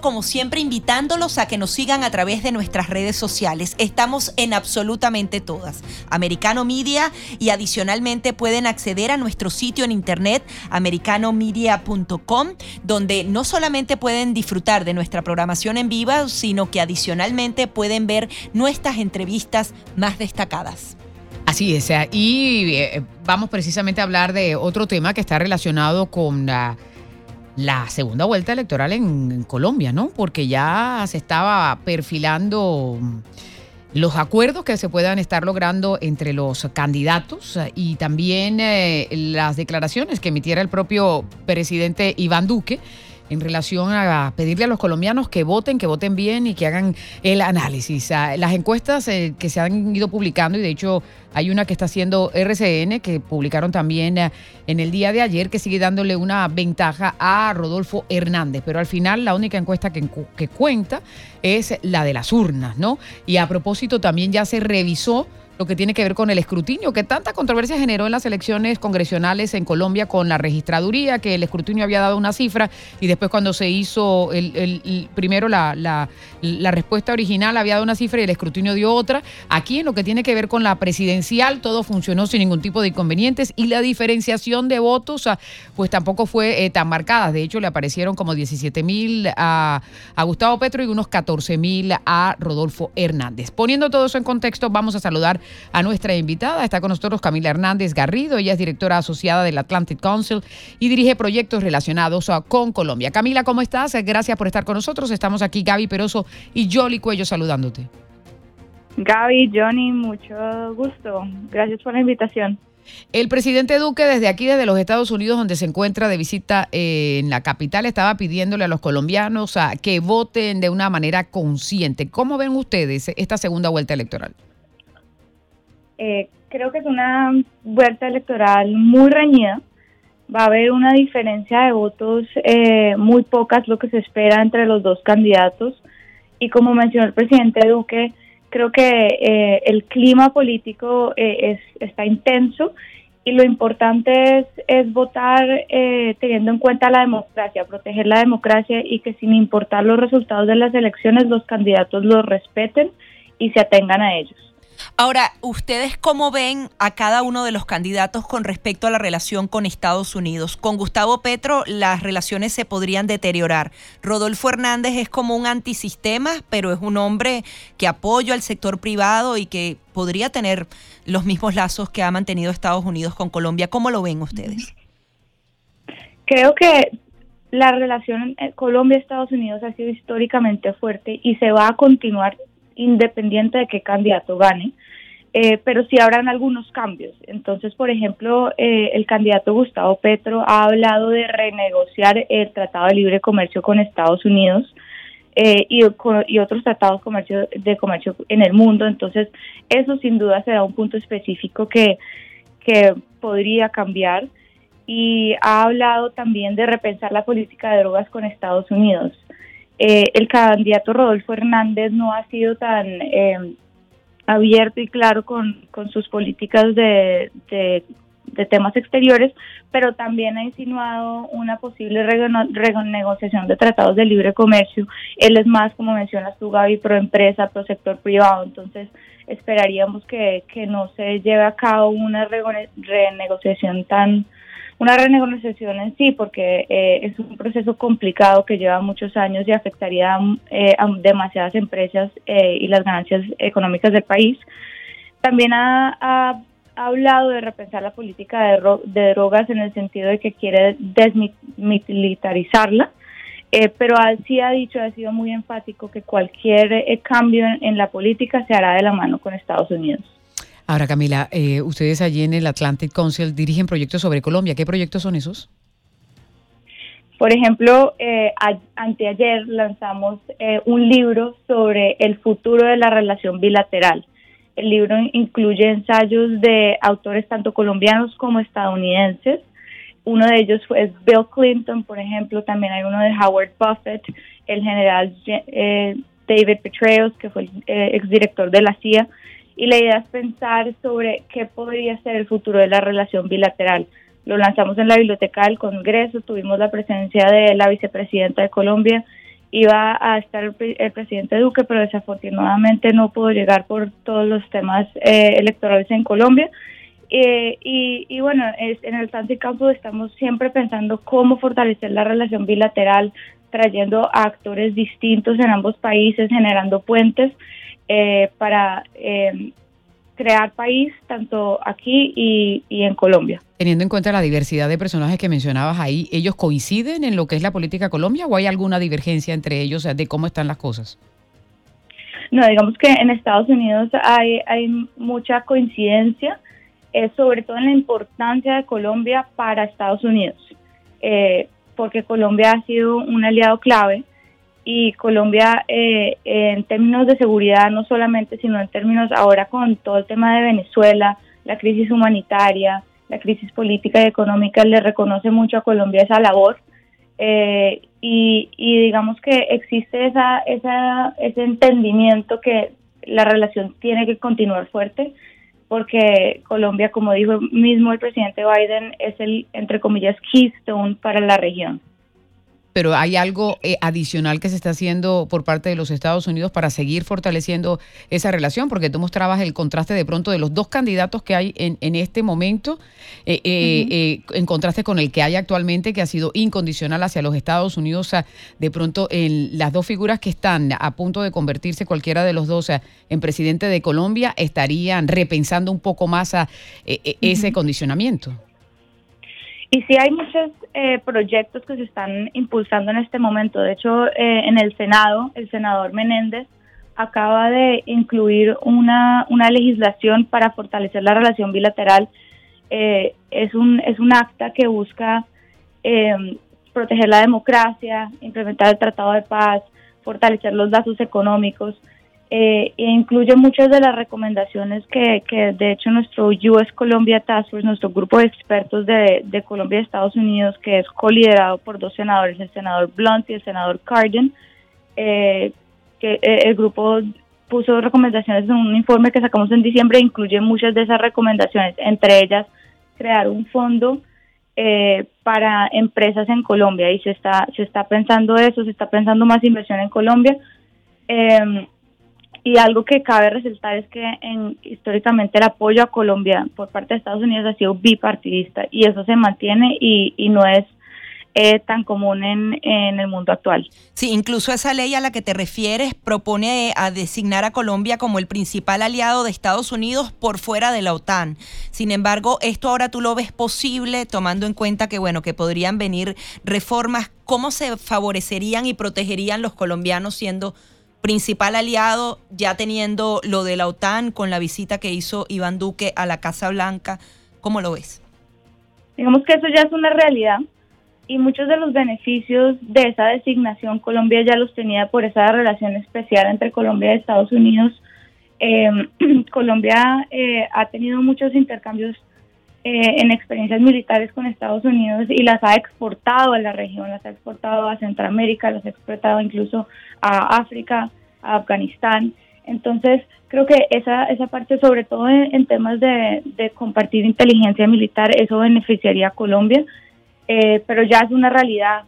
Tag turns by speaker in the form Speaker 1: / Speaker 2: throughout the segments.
Speaker 1: como siempre invitándolos a que nos sigan a través de nuestras redes sociales. Estamos en absolutamente todas. Americano Media y adicionalmente pueden acceder a nuestro sitio en internet americanomedia.com donde no solamente pueden disfrutar de nuestra programación en vivo, sino que adicionalmente pueden ver nuestras entrevistas más destacadas.
Speaker 2: Así es, y eh, vamos precisamente a hablar de otro tema que está relacionado con la la segunda vuelta electoral en, Colombia, ¿no? Porque ya se estaba perfilando los acuerdos que se puedan estar logrando entre los candidatos y también eh, las declaraciones que emitiera el propio presidente Iván Duque en relación a pedirle a los colombianos que voten, que voten bien y que hagan el análisis. Ah, las encuestas eh, que se han ido publicando, y de hecho hay una que está haciendo RCN, que publicaron también eh, en el día de ayer, que sigue dándole una ventaja a Rodolfo Hernández. Pero al final la única encuesta que, que cuenta es la de las urnas, ¿no? Y a propósito también ya se revisó lo que tiene que ver con el escrutinio, que tanta controversia generó en las elecciones congresionales en Colombia con la registraduría, que el escrutinio había dado una cifra y después cuando se hizo el, primero la, respuesta original había dado una cifra y el escrutinio dio otra. Aquí en lo que tiene que ver con la presidencial todo funcionó sin ningún tipo de inconvenientes y la diferenciación de votos ah, pues tampoco fue eh, tan marcada. De hecho le aparecieron como 17 mil a, a Gustavo Petro y unos 14 mil a Rodolfo Hernández. Poniendo todo eso en contexto, vamos a saludar a nuestra invitada. Está con nosotros Camila Hernández Garrido. Ella es directora asociada del Atlantic Council y dirige proyectos relacionados con Colombia. Camila, ¿cómo estás? Gracias por estar con nosotros. Estamos aquí Gaby Peroso y Jolly Cuello saludándote.
Speaker 3: Gaby, Johnny, mucho gusto. Gracias por la invitación.
Speaker 2: El presidente Duque desde aquí, desde los Estados Unidos, donde se encuentra de visita eh, en la capital, estaba pidiéndole a los colombianos a que voten de una manera consciente. ¿Cómo ven ustedes esta segunda vuelta electoral?
Speaker 3: Eh, creo que es una vuelta electoral muy reñida. Va a haber una diferencia de votos eh, muy pocas, lo que se espera entre los dos candidatos. Y como mencionó el presidente Duque, creo que eh, el clima político es, está intenso y lo importante es, es votar teniendo en cuenta la democracia, proteger la democracia y que sin importar los resultados de las elecciones los candidatos los respeten y se atengan a ellos.
Speaker 1: Ahora, ¿ustedes cómo ven a cada uno de los candidatos con respecto a la relación con Estados Unidos? Con Gustavo Petro las relaciones se podrían deteriorar. Rodolfo Hernández es como un antisistema, pero es un hombre que apoya al sector privado y que podría tener los mismos lazos que ha mantenido Estados Unidos con Colombia. ¿Cómo lo ven ustedes?
Speaker 3: Creo que la relación Colombia-Estados Unidos ha sido históricamente fuerte y se va a continuar independiente de qué candidato gane, eh, pero sí habrán algunos cambios. Entonces, por ejemplo, eh, el candidato Gustavo Petro ha hablado de renegociar el Tratado de Libre Comercio con Estados Unidos. Eh, y, otros tratados comercio, de comercio en el mundo. Entonces, eso sin duda será un punto específico que, que podría cambiar. Y ha hablado también de repensar la política de drogas con Estados Unidos. Eh, el candidato Rodolfo Hernández no ha sido tan eh, abierto y claro con, sus políticas de, de, temas exteriores, pero también ha insinuado una posible renegociación de tratados de libre comercio. Él es más, como mencionas tú, Gaby, pro empresa, pro sector privado, entonces esperaríamos que, que no se lleve a cabo una renegociación tan una renegociación en sí, porque eh, es un proceso complicado que lleva muchos años y afectaría eh, a demasiadas empresas eh, y las ganancias económicas del país. También ha, hablado de repensar la política de, de, drogas en el sentido de que quiere desmilitarizarla, pero sí ha dicho, ha sido muy enfático que cualquier cambio en la política se hará de la mano con Estados Unidos.
Speaker 2: Ahora, Camila, eh, ustedes allí en el Atlantic Council dirigen proyectos sobre Colombia. ¿Qué proyectos son esos?
Speaker 3: Por ejemplo, eh, anteayer lanzamos eh, un libro sobre el futuro de la relación bilateral. El libro incluye ensayos de autores tanto colombianos como estadounidenses, uno de ellos es Bill Clinton, por ejemplo, también hay uno de Howard Buffett, el general eh, David Petraeus, que fue el eh, exdirector de la CIA, y la idea es pensar sobre qué podría ser el futuro de la relación bilateral. Lo lanzamos en la biblioteca del Congreso, tuvimos la presencia de la vicepresidenta de Colombia, iba a estar el, presidente Duque, pero desafortunadamente no pudo llegar por todos los temas eh, electorales en Colombia. Eh, y, bueno, es, en el Santi Campo estamos siempre pensando cómo fortalecer la relación bilateral, trayendo a actores distintos en ambos países, generando puentes eh, para eh, crear país tanto aquí y, y, en Colombia.
Speaker 2: Teniendo en cuenta la diversidad de personajes que mencionabas ahí, ¿ellos coinciden en lo que es la política Colombia o hay alguna divergencia entre ellos de cómo están las cosas?
Speaker 3: No, digamos que en Estados Unidos hay, hay mucha coincidencia eh, sobre todo en la importancia de Colombia para Estados Unidos, eh, porque Colombia ha sido un aliado clave y Colombia eh, en términos de seguridad, no solamente, sino en términos ahora con todo el tema de Venezuela, la crisis humanitaria, la crisis política y económica, le reconoce mucho a Colombia esa labor. y, y, digamos que existe esa, esa, ese entendimiento que la relación tiene que continuar fuerte porque Colombia, como dijo mismo el presidente Biden, es el, entre comillas, keystone para la región
Speaker 2: pero hay algo eh, adicional que se está haciendo por parte de los Estados Unidos para seguir fortaleciendo esa relación, porque tú mostrabas el contraste de pronto de los dos candidatos que hay en, en este momento, eh, eh, en contraste con el que hay actualmente, que ha sido incondicional hacia los Estados Unidos. de pronto, en las dos figuras que están a punto de convertirse cualquiera de los dos en presidente de Colombia, estarían repensando un poco más a, ese condicionamiento.
Speaker 3: Y sí hay muchos eh, proyectos que se están impulsando en este momento. De hecho, eh, en el Senado, el senador Menéndez acaba de incluir una, una legislación para fortalecer la relación bilateral. Eh, es, un, es un acta que busca proteger la democracia, implementar el Tratado de Paz, fortalecer los lazos económicos eh, e incluye muchas de las recomendaciones que, de hecho nuestro US Colombia Task Force, nuestro grupo de expertos de, Colombia y Estados Unidos, que es coliderado por dos senadores, el senador Blunt y el senador Cardin, eh, que eh, el grupo puso recomendaciones en un informe que sacamos en diciembre, incluye muchas de esas recomendaciones, entre ellas crear un fondo eh, para empresas en Colombia y se está se está pensando eso, se está pensando más inversión en Colombia. Eh, y algo que cabe resaltar es que en, históricamente el apoyo a Colombia por parte de Estados Unidos ha sido bipartidista y eso se mantiene y, no es eh, tan común en, en, el mundo actual.
Speaker 1: Sí, incluso esa ley a la que te refieres propone a designar a Colombia como el principal aliado de Estados Unidos por fuera de la OTAN. Sin embargo, esto ahora tú lo ves posible tomando en cuenta que bueno, que podrían venir reformas, ¿cómo se favorecerían y protegerían los colombianos siendo principal aliado, ya teniendo lo de la OTAN con la visita que hizo Iván Duque a la Casa Blanca. ¿Cómo lo ves?
Speaker 3: Digamos que eso ya es una realidad y muchos de los beneficios de esa designación Colombia ya los tenía por esa relación especial entre Colombia y Estados Unidos. Eh, Colombia eh, ha tenido muchos intercambios eh, en experiencias militares con Estados Unidos y las ha exportado a la región, las ha exportado a Centroamérica, las ha exportado incluso a África, a Afganistán. Entonces, creo que esa, esa parte, sobre todo en, temas de, compartir inteligencia militar, eso beneficiaría a Colombia, eh, pero ya es una realidad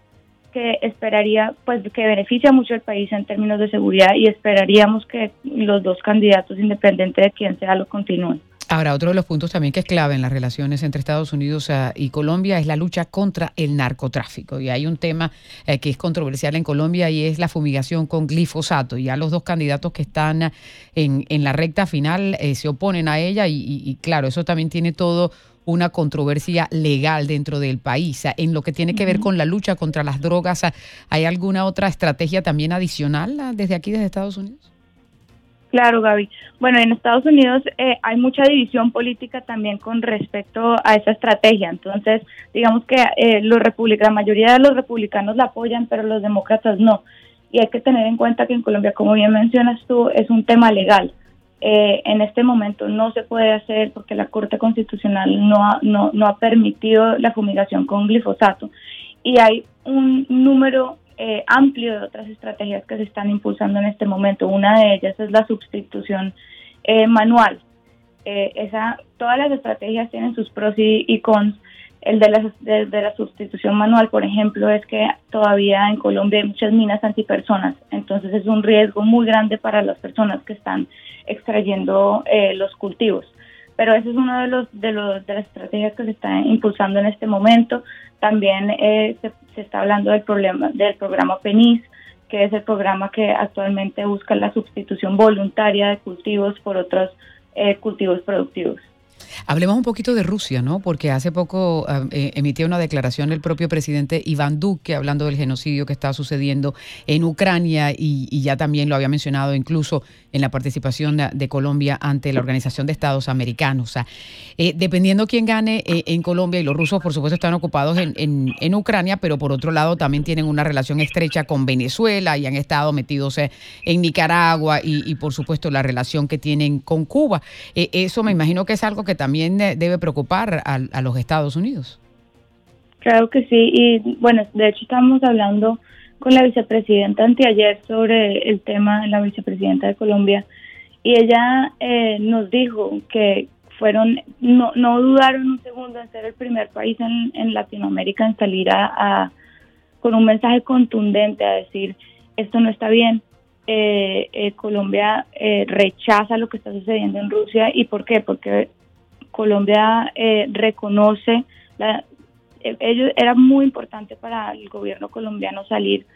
Speaker 3: que esperaría, pues que beneficia mucho al país en términos de seguridad y esperaríamos que los dos candidatos, independiente de quién sea, lo continúen.
Speaker 2: Ahora, otro de los puntos también que es clave en las relaciones entre Estados Unidos eh, y Colombia es la lucha contra el narcotráfico. Y hay un tema eh, que es controversial en Colombia y es la fumigación con glifosato. Ya los dos candidatos que están en, en la recta final eh, se oponen a ella y, claro, eso también tiene todo una controversia legal dentro del país. En lo que tiene que ver con la lucha contra las drogas, ¿hay alguna otra estrategia también adicional desde aquí, desde Estados Unidos?
Speaker 3: Claro, Gaby. Bueno, en Estados Unidos eh, hay mucha división política también con respecto a esa estrategia. Entonces, digamos que eh, los la mayoría de los republicanos la apoyan, pero los demócratas no. Y hay que tener en cuenta que en Colombia, como bien mencionas tú, es un tema legal. Eh, en este momento no se puede hacer porque la Corte Constitucional no ha, no, no ha permitido la fumigación con glifosato y hay un número eh, amplio de otras estrategias que se están impulsando en este momento. Una de ellas es la sustitución eh, manual. esa, todas las estrategias tienen sus pros y, cons. El de la, de la sustitución manual, por ejemplo, es que todavía en Colombia hay muchas minas antipersonas, entonces es un riesgo muy grande para las personas que están extrayendo eh, los cultivos. Pero ese es uno de los, de los de las estrategias que se está impulsando en este momento. También eh, se, está hablando del problema del programa PENIS, que es el programa que actualmente busca la sustitución voluntaria de cultivos por otros eh, cultivos productivos.
Speaker 2: Hablemos un poquito de Rusia, ¿no? Porque hace poco ah, eh, emitió una declaración el propio presidente Iván Duque hablando del genocidio que está sucediendo en Ucrania y, ya también lo había mencionado incluso en la participación de, Colombia ante la Organización de Estados Americanos. O sea, eh, dependiendo quién gane eh, en Colombia, y los rusos por supuesto están ocupados en, Ucrania, pero por otro lado también tienen una relación estrecha con Venezuela y han estado metidos en Nicaragua y, por supuesto la relación que tienen con Cuba. eso me imagino que es algo que también debe preocupar a, los Estados Unidos.
Speaker 3: Claro que sí, y bueno, de hecho estamos hablando con la vicepresidenta anteayer sobre el tema de la vicepresidenta de Colombia y ella eh, nos dijo que fueron, no, no dudaron un segundo en ser el primer país en, Latinoamérica en salir a, con un mensaje contundente a decir esto no está bien, eh, eh, Colombia rechaza lo que está sucediendo en Rusia y por qué, porque Colombia eh, reconoce, la, eh, ellos, era muy importante para el gobierno colombiano salir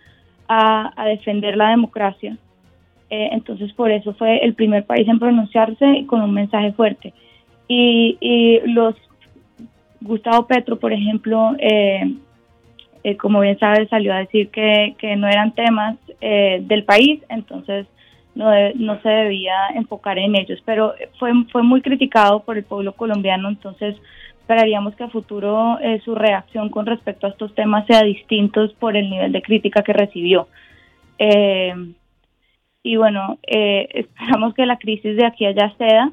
Speaker 3: a, defender la democracia. Eh, entonces, por eso fue el primer país en pronunciarse con un mensaje fuerte. Y, y los Gustavo Petro, por ejemplo, como bien sabes, salió a decir que no eran temas del país, entonces no, no se debía enfocar en ellos, pero fue, fue muy criticado por el pueblo colombiano, entonces esperaríamos que a futuro eh, su reacción con respecto a estos temas sea distinto por el nivel de crítica que recibió. Eh, y bueno, eh, esperamos que la crisis de aquí allá ceda,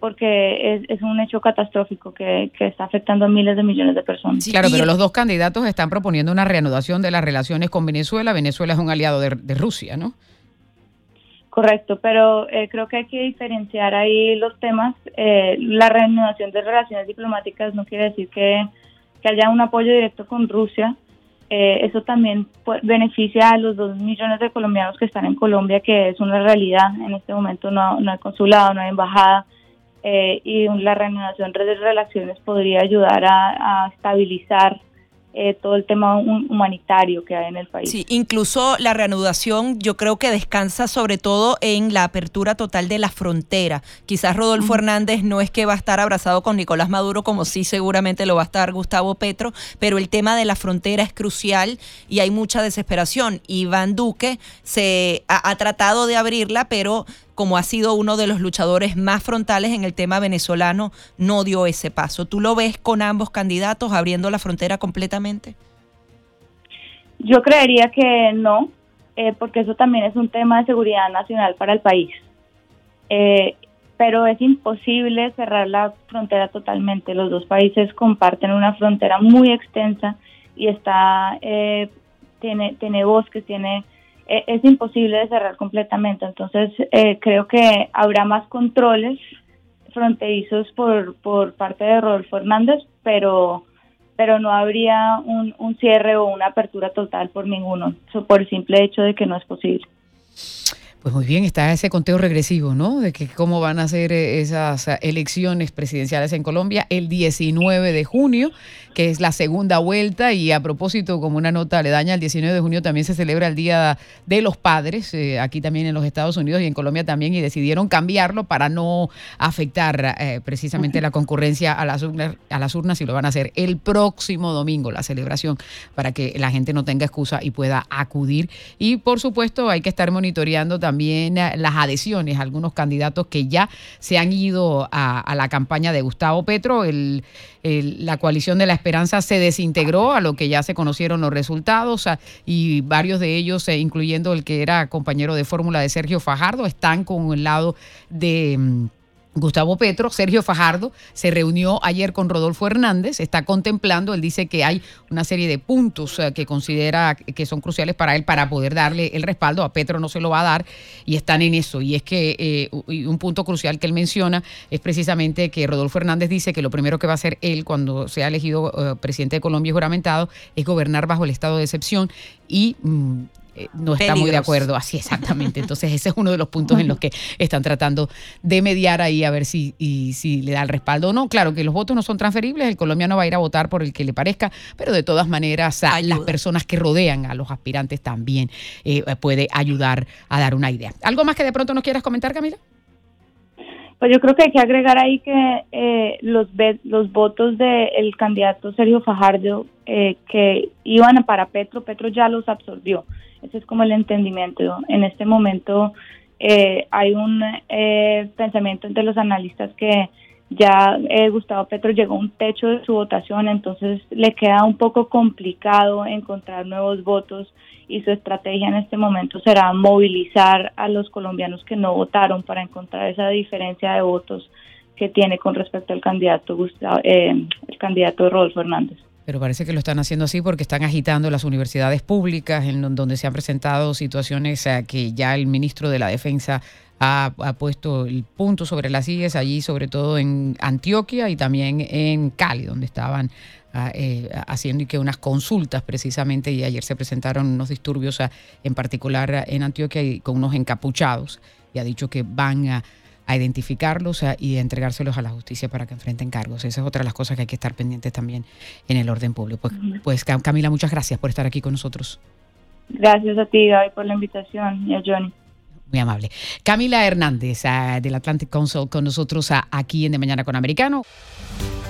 Speaker 3: porque es, es, un hecho catastrófico que, que, está afectando a miles de millones de personas.
Speaker 2: claro, pero los dos candidatos están proponiendo una reanudación de las relaciones con Venezuela. Venezuela es un aliado de, de Rusia, ¿no?
Speaker 3: Correcto, pero eh, creo que hay que diferenciar ahí los temas. Eh, la reanudación de relaciones diplomáticas no quiere decir que, haya un apoyo directo con Rusia. Eh, eso también beneficia a los dos millones de colombianos que están en Colombia, que es una realidad. En este momento no, hay consulado, no hay embajada. y la reanudación de relaciones podría ayudar a estabilizar eh, todo el tema humanitario que hay en el país.
Speaker 1: Sí, incluso la reanudación yo creo que descansa sobre todo en la apertura total de la frontera. Quizás Rodolfo Hernández no es que va a estar abrazado con Nicolás Maduro como sí seguramente lo va a estar Gustavo Petro, pero el tema de la frontera es crucial y hay mucha desesperación. Iván Duque se ha tratado de abrirla, pero como ha sido uno de los luchadores más frontales en el tema venezolano, no dio ese paso. ¿Tú lo ves con ambos candidatos abriendo la frontera completamente?
Speaker 3: Yo creería que no, eh, porque eso también es un tema de seguridad nacional para el país. Eh, pero es imposible cerrar la frontera totalmente. Los dos países comparten una frontera muy extensa y está eh, tiene tiene bosques, tiene eh, es imposible de cerrar completamente. Entonces, eh, creo que habrá más controles fronterizos por, por parte de Rodolfo Hernández, pero, pero no habría un, un cierre o una apertura total por ninguno, por el simple hecho de que no es posible.
Speaker 2: Pues muy bien, está ese conteo regresivo, ¿no? De que cómo van a ser eh, esas elecciones presidenciales en Colombia el 19 de junio, que es la segunda vuelta. Y a propósito, como una nota le daña, el 19 de junio también se celebra el Día de los Padres, eh, aquí también en los Estados Unidos y en Colombia también, y decidieron cambiarlo para no afectar eh, precisamente la concurrencia a las, urnas, a las urnas y lo van a hacer el próximo domingo, la celebración, para que la gente no tenga excusa y pueda acudir. Y por supuesto, hay que estar monitoreando también también eh, las adhesiones algunos candidatos que ya se han ido a, la campaña de Gustavo Petro. la coalición de la esperanza se desintegró a lo que ya se conocieron los resultados y varios de ellos, eh, incluyendo el que era compañero de fórmula de Sergio Fajardo, están con el lado de mm, Gustavo Petro, Sergio Fajardo, se reunió ayer con Rodolfo Hernández, está contemplando, él dice que hay una serie de puntos eh, que considera que son cruciales para él para poder darle el respaldo, a Petro no se lo va a dar y están en eso. Y es que eh, un punto crucial que él menciona es precisamente que Rodolfo Hernández dice que lo primero que va a hacer él cuando sea elegido eh, presidente de Colombia y juramentado es gobernar bajo el estado de excepción y mm, eh, no está muy de acuerdo. Así exactamente. Entonces ese es uno de los puntos en los que están tratando de mediar ahí a ver si, y, si le da el respaldo o no. Claro que los votos no son transferibles, el colombiano va a ir a votar por el que le parezca, pero de todas maneras las personas que rodean a los aspirantes también eh, puede ayudar a dar una idea. ¿Algo más que de pronto nos quieras comentar, Camila?
Speaker 3: Pues yo creo que hay que agregar ahí que eh, los los votos del candidato Sergio Fajardo eh, que iban para Petro, Petro ya los absorbió. Ese es como el entendimiento. En este momento eh, hay un eh, pensamiento entre los analistas que ya eh, Gustavo Petro llegó a un techo de su votación, entonces le queda un poco complicado encontrar nuevos votos y su estrategia en este momento será movilizar a los colombianos que no votaron para encontrar esa diferencia de votos que tiene con respecto al candidato Gustavo, el candidato Rodolfo Hernández.
Speaker 2: Pero parece que lo están haciendo así porque están agitando las universidades públicas, en donde se han presentado situaciones a que ya el ministro de la Defensa ha, puesto el punto sobre las sillas allí, sobre todo en Antioquia y también en Cali, donde estaban ah, eh, haciendo y que unas consultas precisamente y ayer se presentaron unos disturbios en particular en Antioquia y con unos encapuchados y ha dicho que van a a identificarlos y entregárselos a la justicia para que enfrenten cargos. Esa es otra de las cosas que hay que estar pendientes también en el orden público. Pues, pues Camila, muchas gracias por estar aquí con nosotros.
Speaker 3: Gracias a ti, Gaby, por la invitación y a Johnny.
Speaker 2: Muy amable. Camila Hernández ah, del Atlantic Council con nosotros ah, aquí en De Mañana con Americano.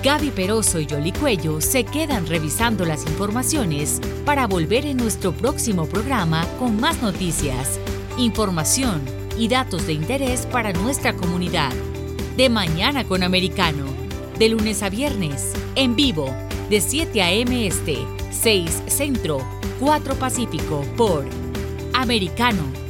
Speaker 4: Gaby Peroso y Yoli Cuello se quedan revisando las informaciones para volver en nuestro próximo programa con más noticias, información y datos de interés para nuestra comunidad. De mañana con Americano, de lunes a viernes, en vivo, de 7 a.m. Este, 6 Centro, 4 Pacífico, por Americano